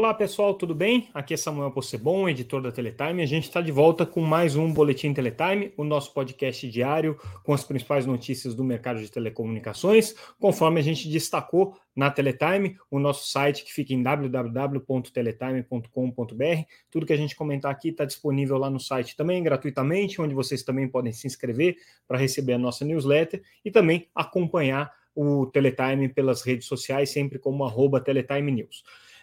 Olá pessoal, tudo bem? Aqui é Samuel Possebon, editor da Teletime. A gente está de volta com mais um Boletim Teletime, o nosso podcast diário com as principais notícias do mercado de telecomunicações, conforme a gente destacou na Teletime, o nosso site que fica em www.teletime.com.br. Tudo que a gente comentar aqui está disponível lá no site também gratuitamente, onde vocês também podem se inscrever para receber a nossa newsletter e também acompanhar o Teletime pelas redes sociais, sempre como arroba Teletime News.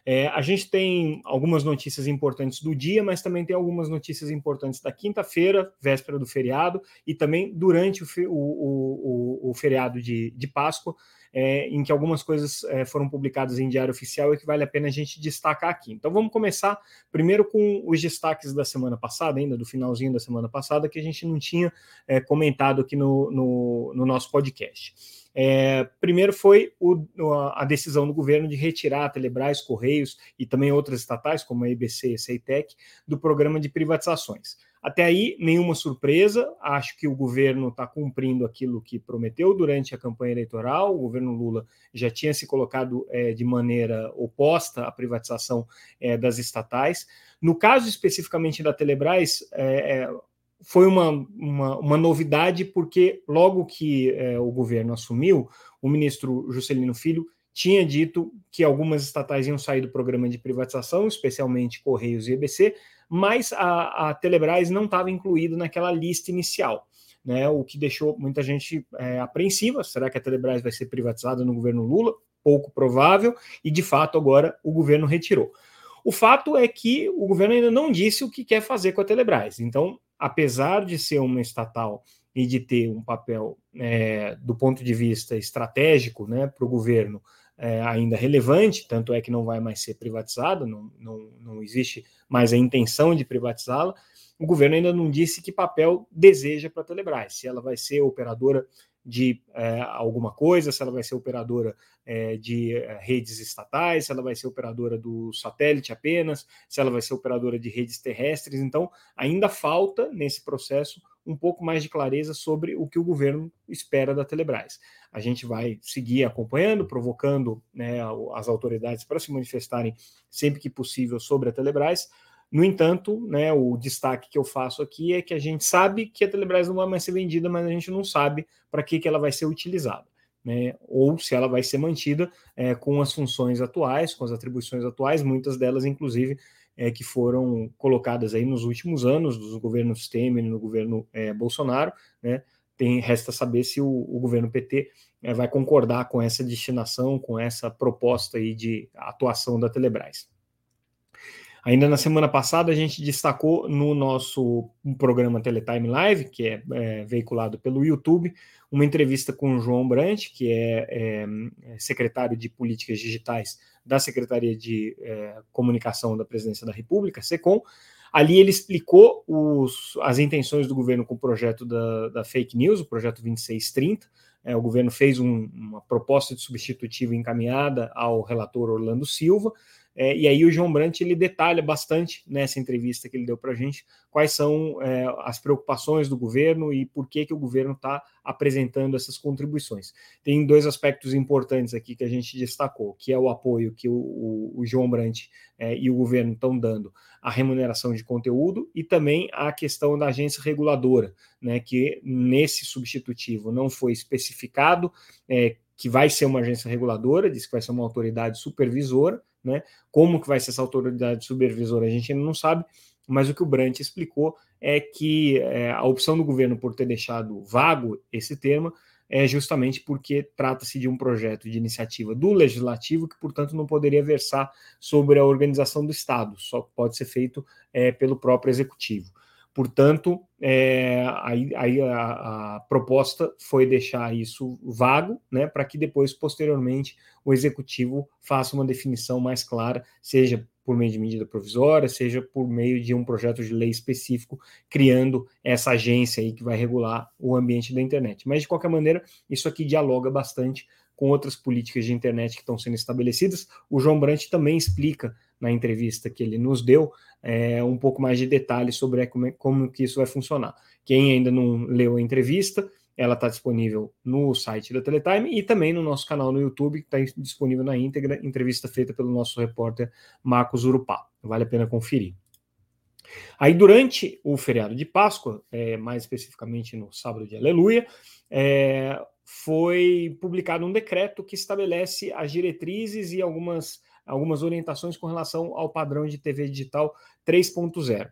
É, a gente tem algumas notícias importantes do dia, mas também tem algumas notícias importantes da quinta-feira, véspera do feriado, e também durante o, o, o, o feriado de, de Páscoa, é, em que algumas coisas é, foram publicadas em diário oficial e que vale a pena a gente destacar aqui. Então vamos começar primeiro com os destaques da semana passada, ainda do finalzinho da semana passada, que a gente não tinha é, comentado aqui no, no, no nosso podcast. É, primeiro foi o, a decisão do governo de retirar a Telebrás, Correios e também outras estatais, como a IBC e a CEITEC, do programa de privatizações. Até aí, nenhuma surpresa, acho que o governo está cumprindo aquilo que prometeu durante a campanha eleitoral. O governo Lula já tinha se colocado é, de maneira oposta à privatização é, das estatais. No caso especificamente da Telebrás, é, é foi uma, uma, uma, novidade, porque logo que é, o governo assumiu, o ministro Juscelino Filho tinha dito que algumas estatais iam sair do programa de privatização, especialmente Correios e EBC, mas a, a Telebrás não estava incluída naquela lista inicial. Né, o que deixou muita gente é, apreensiva. Será que a Telebrás vai ser privatizada no governo Lula? Pouco provável, e de fato agora o governo retirou. O fato é que o governo ainda não disse o que quer fazer com a Telebrás. Então, apesar de ser uma estatal e de ter um papel é, do ponto de vista estratégico né, para o governo é, ainda relevante, tanto é que não vai mais ser privatizada, não, não, não existe mais a intenção de privatizá-la, o governo ainda não disse que papel deseja para a Telebrás, se ela vai ser operadora de é, alguma coisa, se ela vai ser operadora é, de é, redes estatais, se ela vai ser operadora do satélite apenas, se ela vai ser operadora de redes terrestres. Então, ainda falta nesse processo um pouco mais de clareza sobre o que o governo espera da Telebrás. A gente vai seguir acompanhando, provocando né, as autoridades para se manifestarem sempre que possível sobre a Telebrás no entanto, né, o destaque que eu faço aqui é que a gente sabe que a Telebrás não vai mais ser vendida, mas a gente não sabe para que, que ela vai ser utilizada. Né, ou se ela vai ser mantida é, com as funções atuais, com as atribuições atuais, muitas delas, inclusive, é, que foram colocadas aí nos últimos anos, dos governos Temer e no governo é, Bolsonaro, né, tem, resta saber se o, o governo PT é, vai concordar com essa destinação, com essa proposta aí de atuação da Telebrás. Ainda na semana passada, a gente destacou no nosso programa Teletime Live, que é, é veiculado pelo YouTube, uma entrevista com o João Brant, que é, é, é secretário de Políticas Digitais da Secretaria de é, Comunicação da Presidência da República, SECOM. Ali ele explicou os, as intenções do governo com o projeto da, da fake news, o projeto 2630. É, o governo fez um, uma proposta de substitutivo encaminhada ao relator Orlando Silva. É, e aí o João Brandt ele detalha bastante nessa entrevista que ele deu para a gente quais são é, as preocupações do governo e por que, que o governo está apresentando essas contribuições. Tem dois aspectos importantes aqui que a gente destacou, que é o apoio que o, o, o João Brandt é, e o governo estão dando à remuneração de conteúdo e também a questão da agência reguladora, né, que nesse substitutivo não foi especificado é, que vai ser uma agência reguladora, diz que vai ser uma autoridade supervisora, né? Como que vai ser essa autoridade supervisora, a gente ainda não sabe, mas o que o Brant explicou é que é, a opção do governo por ter deixado vago esse termo é justamente porque trata-se de um projeto de iniciativa do legislativo que, portanto, não poderia versar sobre a organização do Estado, só pode ser feito é, pelo próprio executivo. Portanto, é, aí, aí a, a, proposta foi deixar isso vago, né, para que depois, posteriormente, o executivo faça uma definição mais clara, seja por meio de medida provisória, seja por meio de um projeto de lei específico, criando essa agência aí que vai regular o ambiente da internet. Mas, de qualquer maneira, isso aqui dialoga bastante com outras políticas de internet que estão sendo estabelecidas. O João Brandt também explica na entrevista que ele nos deu é, um pouco mais de detalhes sobre como, como que isso vai funcionar. Quem ainda não leu a entrevista, ela está disponível no site da Teletime e também no nosso canal no YouTube, que está disponível na íntegra, entrevista feita pelo nosso repórter Marcos Urupá. Vale a pena conferir. Aí, durante o feriado de Páscoa, é, mais especificamente no sábado de Aleluia, é, foi publicado um decreto que estabelece as diretrizes e algumas, algumas orientações com relação ao padrão de TV digital 3.0.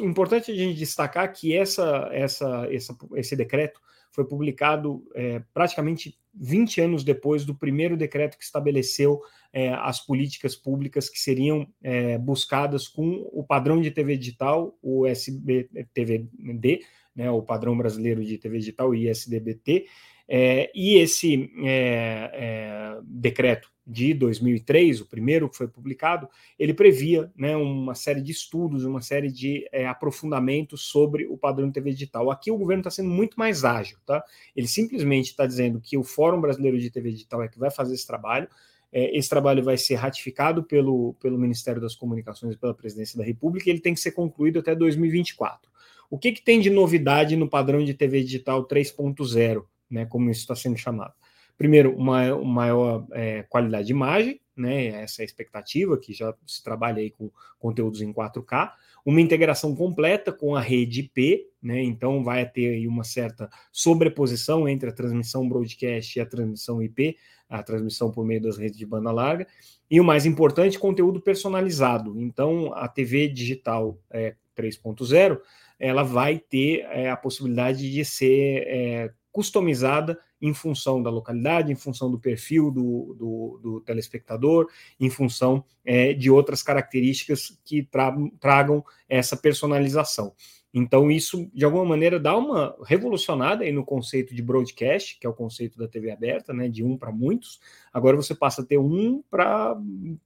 Importante a gente destacar que essa, essa, essa, esse decreto foi publicado é, praticamente 20 anos depois do primeiro decreto que estabeleceu é, as políticas públicas que seriam é, buscadas com o padrão de TV digital, o SBTVD, né, o padrão brasileiro de TV digital, ISDBT, é, e esse é, é, decreto de 2003, o primeiro que foi publicado, ele previa né, uma série de estudos, uma série de é, aprofundamentos sobre o padrão de TV digital. Aqui o governo está sendo muito mais ágil, tá? Ele simplesmente está dizendo que o Fórum Brasileiro de TV Digital é que vai fazer esse trabalho. É, esse trabalho vai ser ratificado pelo, pelo Ministério das Comunicações e pela Presidência da República e ele tem que ser concluído até 2024. O que, que tem de novidade no padrão de TV digital 3.0? né, como isso está sendo chamado. Primeiro, uma, maior é, qualidade de imagem, né, essa é expectativa, que já se trabalha aí com conteúdos em 4K, uma integração completa com a rede IP, né, então vai ter aí uma certa sobreposição entre a transmissão broadcast e a transmissão IP, a transmissão por meio das redes de banda larga, e o mais importante, conteúdo personalizado. Então, a TV digital é, 3.0, ela vai ter é, a possibilidade de ser é, customizada em função da localidade, em função do perfil do, do, do telespectador, em função é, de outras características que tra tragam essa personalização. Então, isso, de alguma maneira, dá uma revolucionada aí no conceito de broadcast, que é o conceito da TV aberta, né, de um para muitos. Agora você passa a ter um para,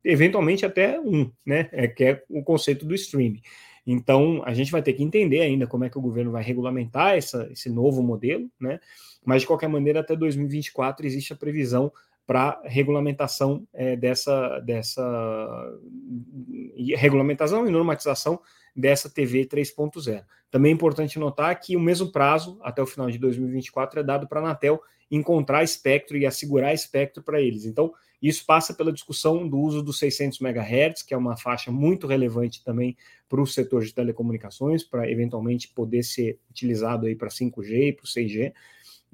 eventualmente, até um, né, é, que é o conceito do streaming. Então, a gente vai ter que entender ainda como é que o governo vai regulamentar essa, esse novo modelo, né? Mas, de qualquer maneira, até 2024 existe a previsão para regulamentação é, dessa, dessa regulamentação e normatização dessa TV 3.0. Também é importante notar que o mesmo prazo, até o final de 2024, é dado para a Anatel encontrar espectro e assegurar espectro para eles. Então, isso passa pela discussão do uso dos 600 MHz, que é uma faixa muito relevante também para o setor de telecomunicações, para eventualmente poder ser utilizado aí para 5G e para o 6G.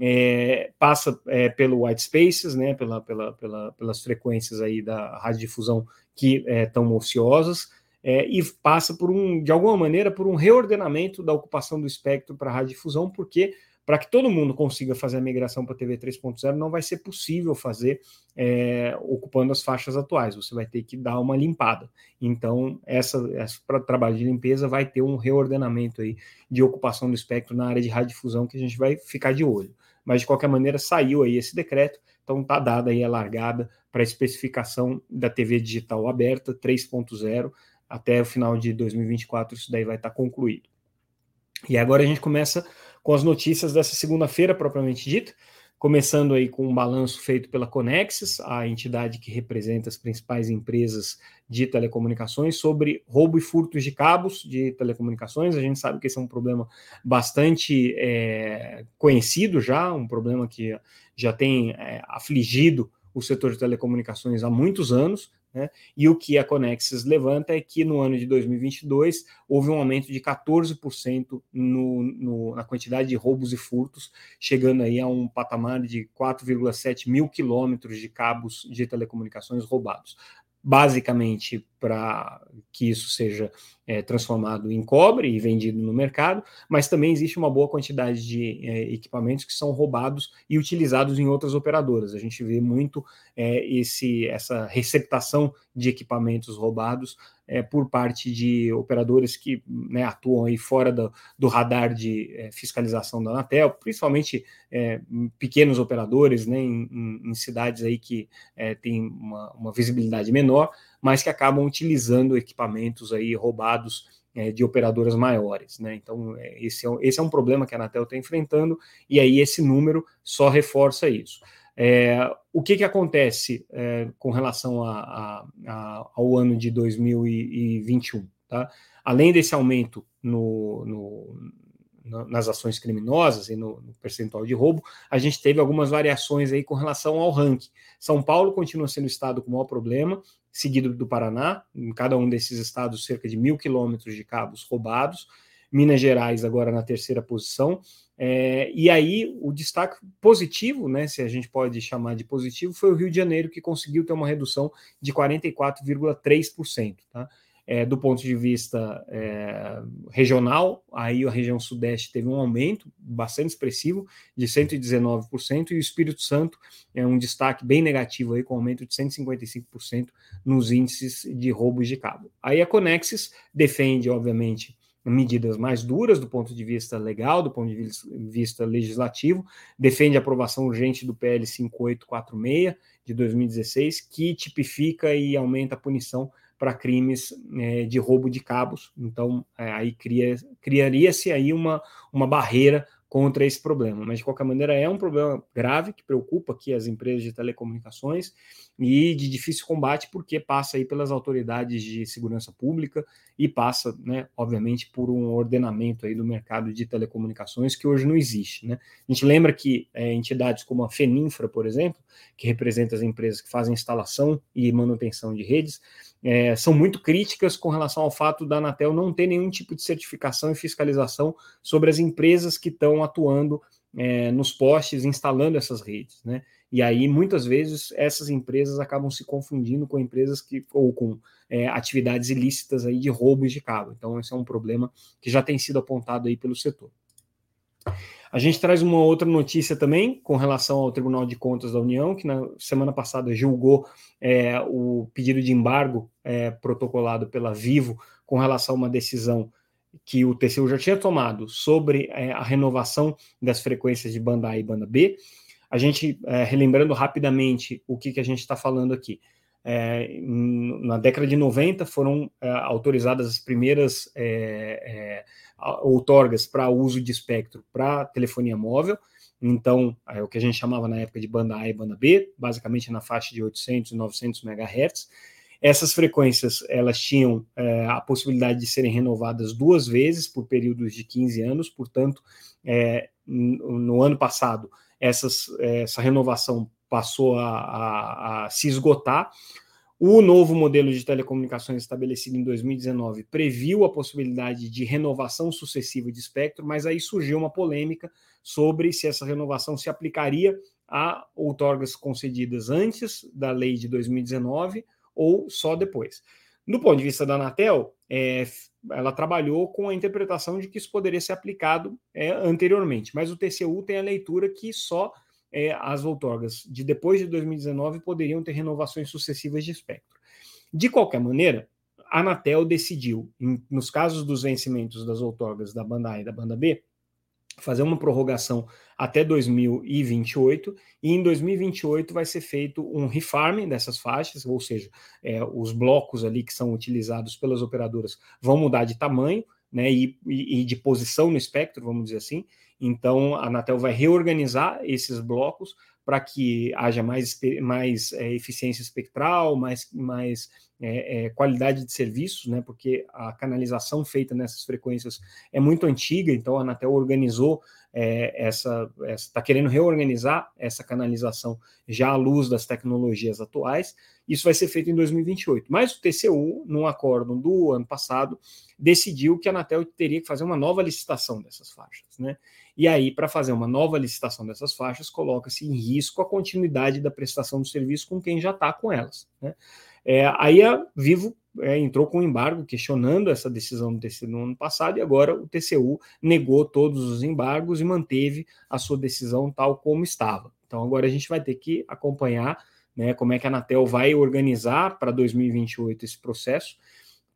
É, passa é, pelo white spaces, né, pela, pela, pela, pelas frequências aí da radiodifusão que estão é, ociosas, é, e passa por um, de alguma maneira, por um reordenamento da ocupação do espectro para radiodifusão, porque para que todo mundo consiga fazer a migração para a TV 3.0, não vai ser possível fazer é, ocupando as faixas atuais. Você vai ter que dar uma limpada. Então, essa, essa trabalho de limpeza vai ter um reordenamento aí de ocupação do espectro na área de radiodifusão que a gente vai ficar de olho. Mas, de qualquer maneira, saiu aí esse decreto, então está dada aí a largada para a especificação da TV digital aberta 3.0. Até o final de 2024, isso daí vai estar tá concluído. E agora a gente começa com as notícias dessa segunda-feira, propriamente dita, começando aí com um balanço feito pela Conexis, a entidade que representa as principais empresas de telecomunicações, sobre roubo e furtos de cabos de telecomunicações. A gente sabe que esse é um problema bastante é, conhecido já, um problema que já tem é, afligido o setor de telecomunicações há muitos anos, né? E o que a Conexis levanta é que no ano de 2022 houve um aumento de 14% no, no, na quantidade de roubos e furtos, chegando aí a um patamar de 4,7 mil quilômetros de cabos de telecomunicações roubados basicamente para que isso seja é, transformado em cobre e vendido no mercado, mas também existe uma boa quantidade de é, equipamentos que são roubados e utilizados em outras operadoras. A gente vê muito é, esse, essa receptação de equipamentos roubados é, por parte de operadores que né, atuam aí fora do, do radar de é, fiscalização da Anatel, principalmente é, pequenos operadores né, em, em, cidades aí que é, têm uma, uma, visibilidade menor, mas que acabam utilizando equipamentos aí roubados é, de operadoras maiores. Né? Então, é, esse, é, esse é um problema que a Anatel está enfrentando, e aí esse número só reforça isso. É, o que, que acontece é, com relação a, a, a, ao ano de 2021? Tá? Além desse aumento no, no, nas ações criminosas e no, no, percentual de roubo, a gente teve algumas variações aí com relação ao ranking. São Paulo continua sendo o estado com o maior problema, seguido do Paraná, em cada um desses estados, cerca de mil quilômetros de cabos roubados. Minas Gerais agora na terceira posição. É, e aí o destaque positivo, né, se a gente pode chamar de positivo, foi o Rio de Janeiro, que conseguiu ter uma redução de 44,3%. Tá? É, do ponto de vista é, regional, aí a região sudeste teve um aumento bastante expressivo de 119%, e o Espírito Santo é um destaque bem negativo, aí, com aumento de 155% nos índices de roubos de cabo. Aí a Conexis defende, obviamente, medidas mais duras do ponto de vista legal, do ponto de vista legislativo, defende a aprovação urgente do PL 5846 de 2016, que tipifica e aumenta a punição para crimes é, de roubo de cabos. Então, é, aí cria, criaria-se aí uma, uma barreira contra esse problema. Mas, de qualquer maneira, é um problema grave que preocupa aqui as empresas de telecomunicações e de difícil combate, porque passa aí pelas autoridades de segurança pública e passa, né, obviamente, por um ordenamento aí do mercado de telecomunicações que hoje não existe. Né? A gente lembra que é, entidades como a Feninfra, por exemplo, que representa as empresas que fazem instalação e manutenção de redes, é, são muito críticas com relação ao fato da Anatel não ter nenhum tipo de certificação e fiscalização sobre as empresas que estão atuando é, nos postes, instalando essas redes, né? E aí, muitas vezes, essas empresas acabam se confundindo com empresas que, ou com é, atividades ilícitas aí de roubos de cabo. Então, esse é um problema que já tem sido apontado aí pelo setor. A gente traz uma outra notícia também com relação ao Tribunal de Contas da União, que na semana passada julgou é, o pedido de embargo é, protocolado pela Vivo com relação a uma decisão que o TCU já tinha tomado sobre é, a renovação das frequências de banda A e banda B. A gente, é, relembrando rapidamente o que, que a gente está falando aqui. É, na década de 90 foram é, autorizadas as primeiras é, outorgas para uso de espectro para telefonia móvel. Então, é o que a gente chamava na época de banda A e banda B, basicamente na faixa de 800 e 900 MHz. Essas frequências elas tinham é, a possibilidade de serem renovadas duas vezes por períodos de 15 anos, portanto, é, no ano passado, essas, essa renovação passou a, a, a se esgotar. O novo modelo de telecomunicações estabelecido em 2019 previu a possibilidade de renovação sucessiva de espectro, mas aí surgiu uma polêmica sobre se essa renovação se aplicaria a outorgas concedidas antes da lei de 2019 ou só depois. Do ponto de vista da Anatel, é, ela trabalhou com a interpretação de que isso poderia ser aplicado é, anteriormente, mas o TCU tem a leitura que só é, as outorgas de depois de 2019 poderiam ter renovações sucessivas de espectro. De qualquer maneira, a Anatel decidiu, em, nos casos dos vencimentos das outorgas da banda A e da banda B, fazer uma prorrogação até 2028 e em 2028 vai ser feito um refarming dessas faixas, ou seja, é, os blocos ali que são utilizados pelas operadoras vão mudar de tamanho, né, e, e, e de posição no espectro, vamos dizer assim, então, a Anatel vai reorganizar esses blocos para que haja mais, mais é, eficiência espectral, mais, mais é, é, qualidade de serviços, né? Porque a canalização feita nessas frequências é muito antiga, então a Anatel organizou é, essa, está querendo reorganizar essa canalização já à luz das tecnologias atuais. Isso vai ser feito em 2028. Mas o TCU, num acordo do ano passado, decidiu que a Anatel teria que fazer uma nova licitação dessas faixas, né? E aí, para fazer uma nova licitação dessas faixas, coloca-se em risco a continuidade da prestação do serviço com quem já está com elas. Né? É, aí a Vivo é, entrou com um embargo questionando essa decisão do TCU no ano passado e agora o TCU negou todos os embargos e manteve a sua decisão tal como estava. Então agora a gente vai ter que acompanhar né, como é que a Anatel vai organizar para 2028 esse processo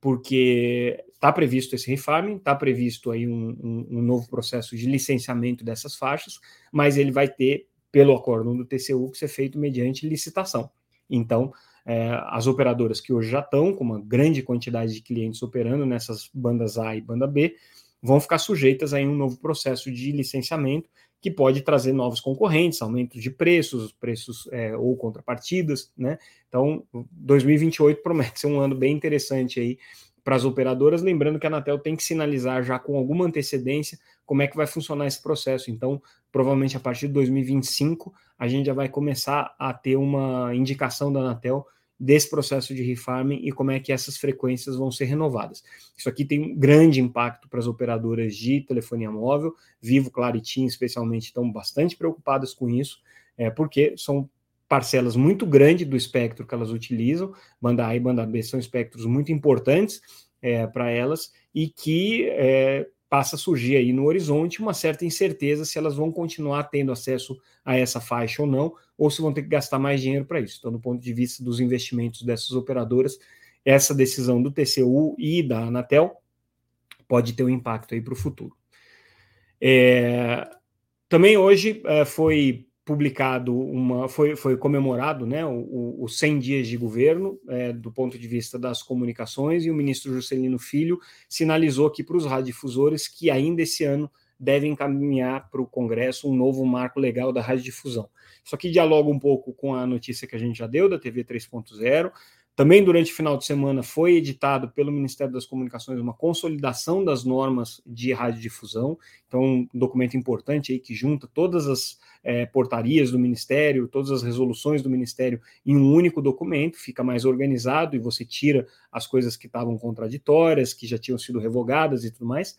porque está previsto esse refarming, está previsto aí um, um, um, novo processo de licenciamento dessas faixas, mas ele vai ter, pelo acordo do TCU, que ser feito mediante licitação. Então, é, as operadoras que hoje já estão com uma grande quantidade de clientes operando nessas bandas A e banda B, vão ficar sujeitas a um novo processo de licenciamento que pode trazer novos concorrentes, aumentos de preços, preços é, ou contrapartidas, né? Então, 2028 promete ser um ano bem interessante aí para as operadoras, lembrando que a Anatel tem que sinalizar já com alguma antecedência como é que vai funcionar esse processo. Então, provavelmente a partir de 2025, a gente já vai começar a ter uma indicação da Anatel desse processo de refarming e como é que essas frequências vão ser renovadas. Isso aqui tem um grande impacto para as operadoras de telefonia móvel, Vivo, Claro e TIM especialmente estão bastante preocupadas com isso, é, porque são parcelas muito grandes do espectro que elas utilizam, banda A e banda B são espectros muito importantes é, para elas e que é, passa a surgir aí no horizonte uma certa incerteza se elas vão continuar tendo acesso a essa faixa ou não, ou se vão ter que gastar mais dinheiro para isso. Então, do ponto de vista dos investimentos dessas operadoras, essa decisão do TCU e da Anatel pode ter um impacto aí para o futuro. É, também hoje é, foi publicado uma, foi, foi comemorado né, os 100 dias de governo é, do ponto de vista das comunicações e o ministro Juscelino Filho sinalizou aqui para os radiodifusores que ainda esse ano devem encaminhar para o Congresso um novo marco legal da radiodifusão. Isso aqui dialoga um pouco com a notícia que a gente já deu da TV 3.0, também durante o final de semana foi editado pelo Ministério das Comunicações uma consolidação das normas de radiodifusão, então um documento importante aí que junta todas as é, portarias do Ministério, todas as resoluções do Ministério em um único documento, fica mais organizado e você tira as coisas que estavam contraditórias, que já tinham sido revogadas e tudo mais.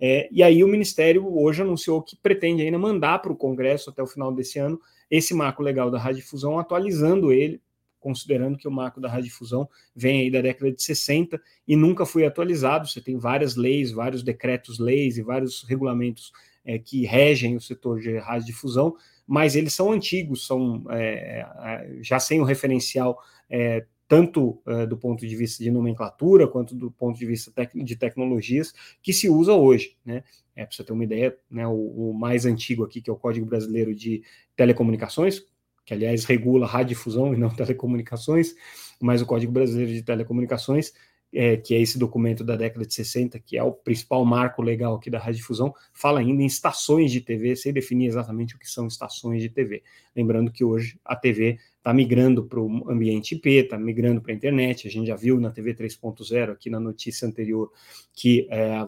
É, e aí o Ministério hoje anunciou que pretende ainda mandar para o Congresso até o final desse ano esse marco legal da radiodifusão, atualizando ele considerando que o marco da radiodifusão vem aí da década de 60 e nunca foi atualizado. Você tem várias leis, vários decretos-leis e vários regulamentos é, que regem o setor de radiodifusão, mas eles são antigos, são é, é já sem o referencial é, tanto é, do ponto de vista de nomenclatura quanto do ponto de vista tec de tecnologias que se usa hoje, né? É, para você ter uma ideia, né, o, o, mais antigo aqui, que é o Código Brasileiro de Telecomunicações, que aliás regula radiodifusão e não telecomunicações, mas o Código Brasileiro de Telecomunicações, é, que é esse documento da década de 60, que é o principal marco legal aqui da radiodifusão, fala ainda em estações de TV, sem definir exatamente o que são estações de TV. Lembrando que hoje a TV está migrando para o ambiente IP, está migrando para a internet. A gente já viu na TV 3.0, aqui na notícia anterior, que, é,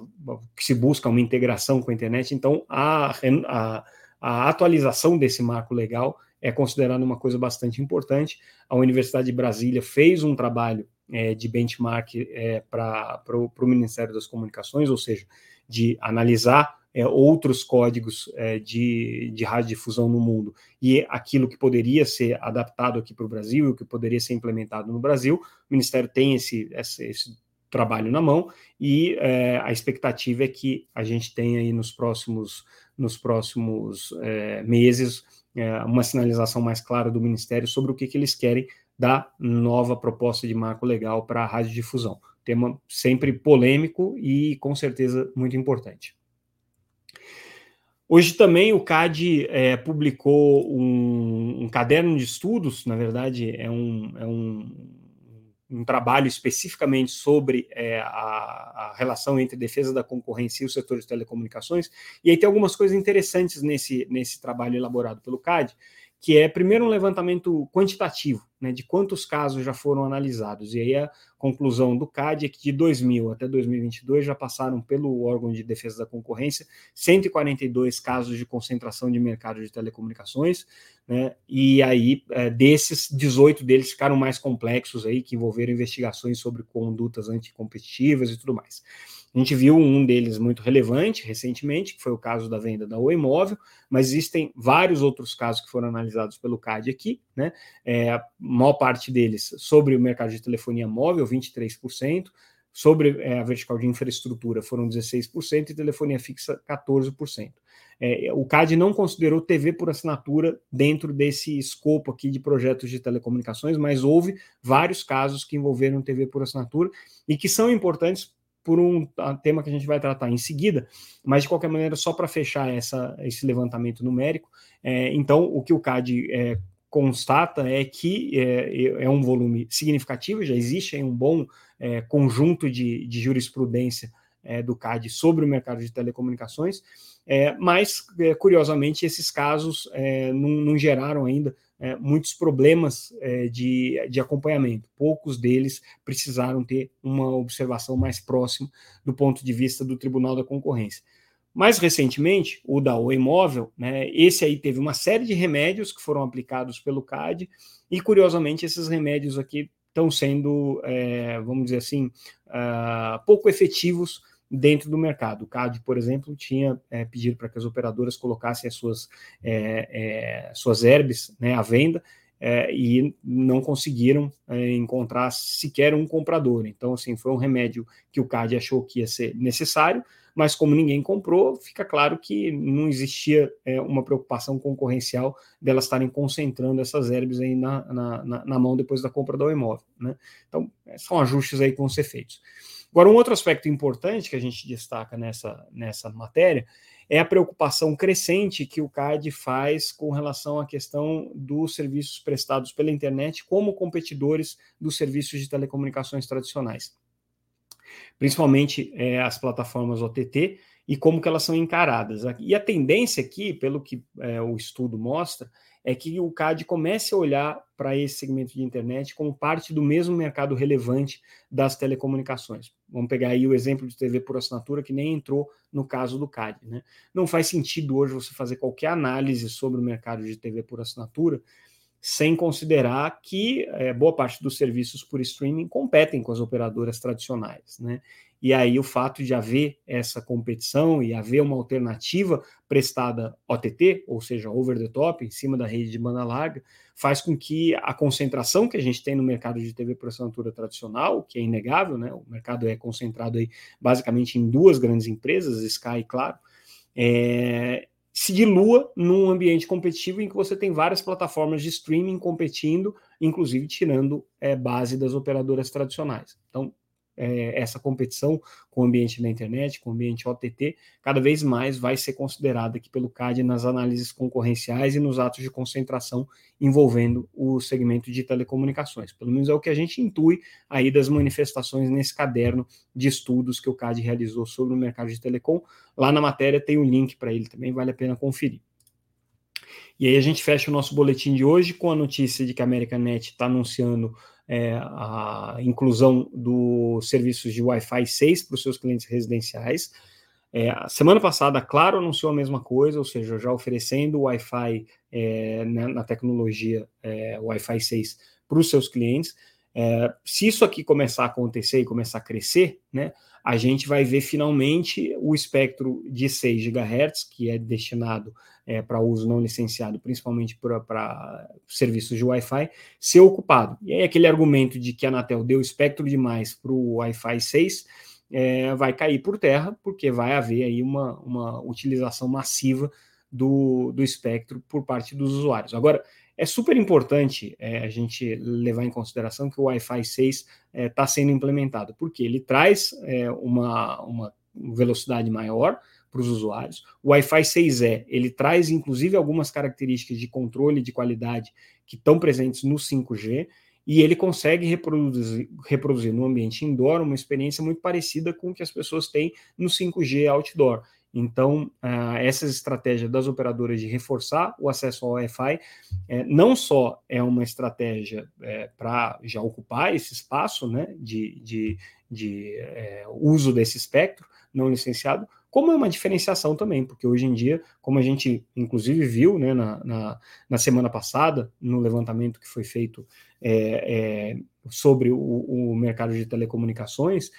que, se busca uma integração com a internet. Então, a, a, a atualização desse marco legal é considerado uma coisa bastante importante. A Universidade de Brasília fez um trabalho é, de benchmark é, para o Ministério das Comunicações, ou seja, de analisar é, outros códigos é, de, de radiodifusão no mundo e aquilo que poderia ser adaptado aqui para o Brasil, o que poderia ser implementado no Brasil. O Ministério tem esse, esse, esse trabalho na mão e é, a expectativa é que a gente tenha aí nos próximos, nos próximos é, meses é, uma sinalização mais clara do Ministério sobre o que, que eles querem da nova proposta de marco legal para a radiodifusão. Tema sempre polêmico e com certeza muito importante. Hoje também o CAD é, publicou um, um, caderno de estudos, na verdade é um, é um um trabalho especificamente sobre é, a, a, relação entre defesa da concorrência e o setor de telecomunicações. E aí tem algumas coisas interessantes nesse, nesse trabalho elaborado pelo CAD, que é, primeiro, um levantamento quantitativo, né, de quantos casos já foram analisados. E aí a conclusão do CAD é que de 2000 até 2022 já passaram pelo órgão de defesa da concorrência 142 casos de concentração de mercado de telecomunicações, né, e aí é, desses, 18 deles ficaram mais complexos aí, que envolveram investigações sobre condutas anticompetitivas e tudo mais. A gente viu um deles muito relevante recentemente, que foi o caso da venda da Oi Imóvel, mas existem vários outros casos que foram analisados pelo CAD aqui, né? É, a maior parte deles sobre o mercado de telefonia móvel, 23%, sobre é, a vertical de infraestrutura foram 16% e telefonia fixa 14%. É, o CAD não considerou TV por assinatura dentro desse escopo aqui de projetos de telecomunicações, mas houve vários casos que envolveram TV por assinatura e que são importantes por um tema que a gente vai tratar em seguida, mas de qualquer maneira, só para fechar essa, esse levantamento numérico, é, então o que o CAD é, constata é que é, é, um volume significativo, já existe um bom é, conjunto de, de jurisprudência é, do CAD sobre o mercado de telecomunicações, é, mas, curiosamente, esses casos não, não geraram ainda é, muitos problemas é, de, de acompanhamento. Poucos deles precisaram ter uma observação mais próxima do ponto de vista do Tribunal da Concorrência. Mais recentemente, o da Oi Móvel, né, esse aí teve uma série de remédios que foram aplicados pelo CAD, e curiosamente esses remédios aqui estão sendo, é, vamos dizer assim, uh, pouco efetivos dentro do mercado. O CAD, por exemplo, tinha é, pedido para que as operadoras colocassem as suas, é, é, suas herbes né, à venda, é, e não conseguiram é, encontrar sequer um comprador. Então, assim, foi um remédio que o CAD achou que ia ser necessário, mas como ninguém comprou, fica claro que não existia é, uma preocupação concorrencial delas estarem concentrando essas herbes aí na, na, na, mão depois da compra do imóvel. Né? Então, são ajustes aí que vão ser feitos. Agora, um outro aspecto importante que a gente destaca nessa, nessa matéria é a preocupação crescente que o CAD faz com relação à questão dos serviços prestados pela internet como competidores dos serviços de telecomunicações tradicionais principalmente é, as plataformas OTT, e como que elas são encaradas. E a tendência aqui, pelo que é, o estudo mostra, é que o CAD comece a olhar para esse segmento de internet como parte do mesmo mercado relevante das telecomunicações. Vamos pegar aí o exemplo de TV por assinatura, que nem entrou no caso do CAD. Né? Não faz sentido hoje você fazer qualquer análise sobre o mercado de TV por assinatura sem considerar que é, boa parte dos serviços por streaming competem com as operadoras tradicionais, né? E aí o fato de haver essa competição e haver uma alternativa prestada OTT, ou seja, over the top, em cima da rede de banda larga, faz com que a concentração que a gente tem no mercado de TV por assinatura tradicional, que é inegável, né? O mercado é concentrado aí basicamente em duas grandes empresas, Sky e Claro, é, se dilua num ambiente competitivo em que você tem várias plataformas de streaming competindo, inclusive tirando é, base das operadoras tradicionais. Então, é, essa competição com o ambiente da internet, com o ambiente OTT, cada vez mais vai ser considerada aqui pelo CAD nas análises concorrenciais e nos atos de concentração envolvendo o segmento de telecomunicações. Pelo menos é o que a gente intui aí das manifestações nesse caderno de estudos que o CAD realizou sobre o mercado de telecom. Lá na matéria tem um link para ele também, vale a pena conferir. E aí a gente fecha o nosso boletim de hoje com a notícia de que a Americanet está anunciando é, a inclusão dos serviços de Wi-Fi 6 para os seus clientes residenciais. É, a semana passada, Claro anunciou a mesma coisa, ou seja, já oferecendo Wi-Fi é, na, na, tecnologia é, Wi-Fi 6 para os seus clientes. É, se isso aqui começar a acontecer e começar a crescer, né, a gente vai ver finalmente o espectro de 6 GHz, que é destinado é, para uso não licenciado, principalmente para serviços de Wi-Fi, ser ocupado. E aí aquele argumento de que a Anatel deu espectro demais para o Wi-Fi 6 é, vai cair por terra, porque vai haver aí uma, uma utilização massiva do, do espectro por parte dos usuários. Agora, é super importante é, a gente levar em consideração que o Wi-Fi 6 está é, tá sendo implementado, porque ele traz é, uma, uma velocidade maior para os usuários. O Wi-Fi 6E, ele traz inclusive algumas características de controle de qualidade que estão presentes no 5G, e ele consegue reproduzir, reproduzir no ambiente indoor uma experiência muito parecida com o que as pessoas têm no 5G outdoor. Então, uh, essas estratégias das operadoras de reforçar o acesso ao Wi-Fi é, não só é uma estratégia é, para já ocupar esse espaço né, de, de, de é, uso desse espectro não licenciado, como é uma diferenciação também, porque hoje em dia, como a gente inclusive viu né, na, na, na semana passada, no levantamento que foi feito sobre o, o, mercado de telecomunicações,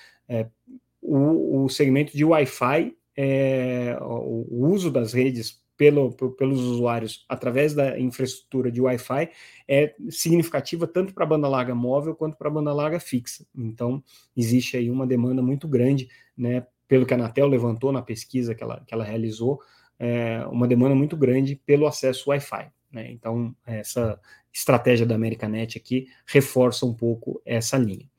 o, o segmento de Wi-Fi é, o uso das redes pelo, pelos usuários através da infraestrutura de Wi-Fi é significativa tanto para a banda larga móvel quanto para a banda larga fixa. Então, existe aí uma demanda muito grande, né, pelo que a Anatel levantou na pesquisa que ela, que ela realizou, é, uma demanda muito grande pelo acesso Wi-Fi. Né? Então, essa estratégia da Americanet aqui reforça um pouco essa linha.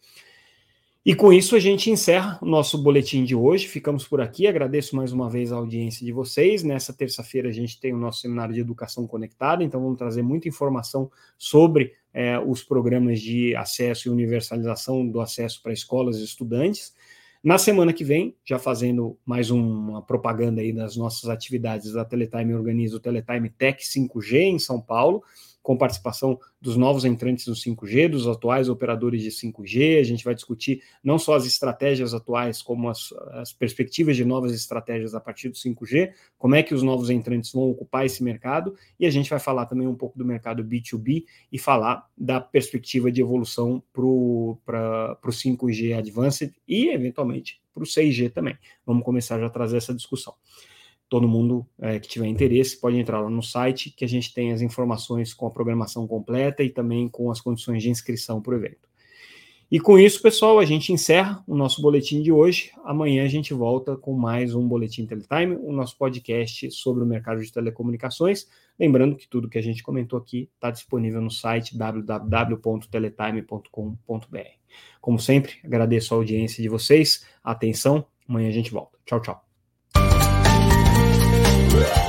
E com isso a gente encerra o nosso boletim de hoje. Ficamos por aqui. Agradeço mais uma vez a audiência de vocês. Nessa terça-feira a gente tem o nosso seminário de educação conectada, então vamos trazer muita informação sobre é, os programas de acesso e universalização do acesso para escolas e estudantes. Na semana que vem, já fazendo mais uma propaganda aí das nossas atividades, a Teletime organiza o Teletime Tech 5G em São Paulo com participação dos novos entrantes do 5G, dos atuais operadores de 5G. A gente vai discutir não só as estratégias atuais, como as, as perspectivas de novas estratégias a partir do 5G, como é que os novos entrantes vão ocupar esse mercado, e a gente vai falar também um pouco do mercado B2B e falar da perspectiva de evolução para o 5G Advanced e, eventualmente, para o 6G também. Vamos começar já a trazer essa discussão todo mundo é, que tiver interesse pode entrar lá no site, que a gente tem as informações com a programação completa e também com as condições de inscrição para o evento. E com isso, pessoal, a gente encerra o nosso boletim de hoje. Amanhã a gente volta com mais um Boletim Teletime, o nosso podcast sobre o mercado de telecomunicações. Lembrando que tudo que a gente comentou aqui está disponível no site www.teletime.com.br. Como sempre, agradeço a audiência de vocês, a atenção. Amanhã a gente volta. Tchau, tchau. You.